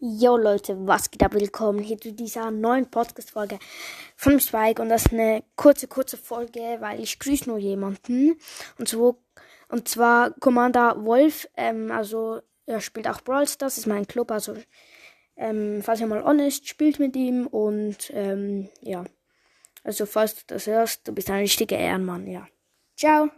Yo Leute, was geht ab? Willkommen hier zu dieser neuen Podcast-Folge von Spike und das ist eine kurze, kurze Folge, weil ich grüße nur jemanden und so und zwar Commander Wolf, ähm, also er spielt auch Brawl Stars, ist mein Club, also ähm, falls ihr mal honest, spielt mit ihm und ähm, ja, also falls du das hörst, du bist ein richtiger Ehrenmann, ja. Ciao!